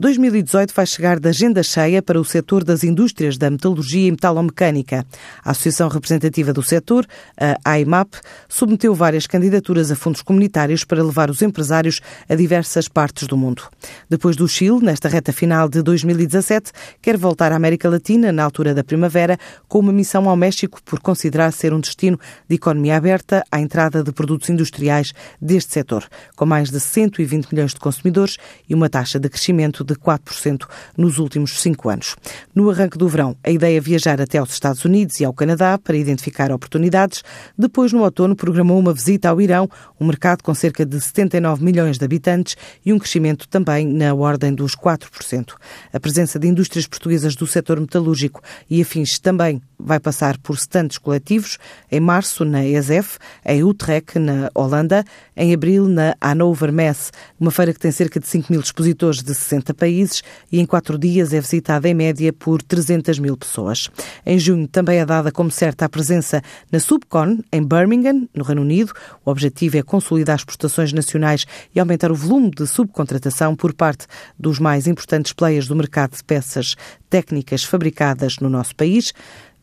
2018 vai chegar de agenda cheia para o setor das indústrias da metalurgia e metalomecânica. A Associação Representativa do Setor, a AIMAP, submeteu várias candidaturas a fundos comunitários para levar os empresários a diversas partes do mundo. Depois do Chile, nesta reta final de 2017, quer voltar à América Latina na altura da primavera, com uma missão ao México por considerar ser um destino de economia aberta à entrada de produtos industriais deste setor, com mais de 120 milhões de consumidores e uma taxa de crescimento de 4% nos últimos cinco anos. No arranque do verão, a ideia é viajar até aos Estados Unidos e ao Canadá para identificar oportunidades. Depois, no outono, programou uma visita ao Irão, um mercado com cerca de 79 milhões de habitantes e um crescimento também na ordem dos 4%. A presença de indústrias portuguesas do setor metalúrgico e afins também vai passar por stands coletivos, em março na ESF, em Utrecht, na Holanda, em abril na Hannover Messe, uma feira que tem cerca de 5 mil expositores de 60 países e em quatro dias é visitada em média por 300 mil pessoas. Em junho também é dada como certa a presença na Subcon, em Birmingham, no Reino Unido. O objetivo é consolidar as exportações nacionais e aumentar o volume de subcontratação por parte dos mais importantes players do mercado de peças técnicas fabricadas no nosso país.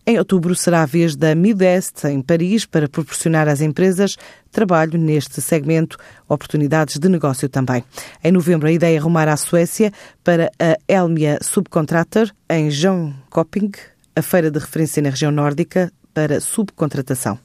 Em outubro será a vez da Midwest, em Paris, para proporcionar às empresas trabalho neste segmento, oportunidades de negócio também. Em novembro, a ideia é arrumar à Suécia para a Elmia Subcontractor, em Jönköping, a feira de referência na região nórdica para subcontratação.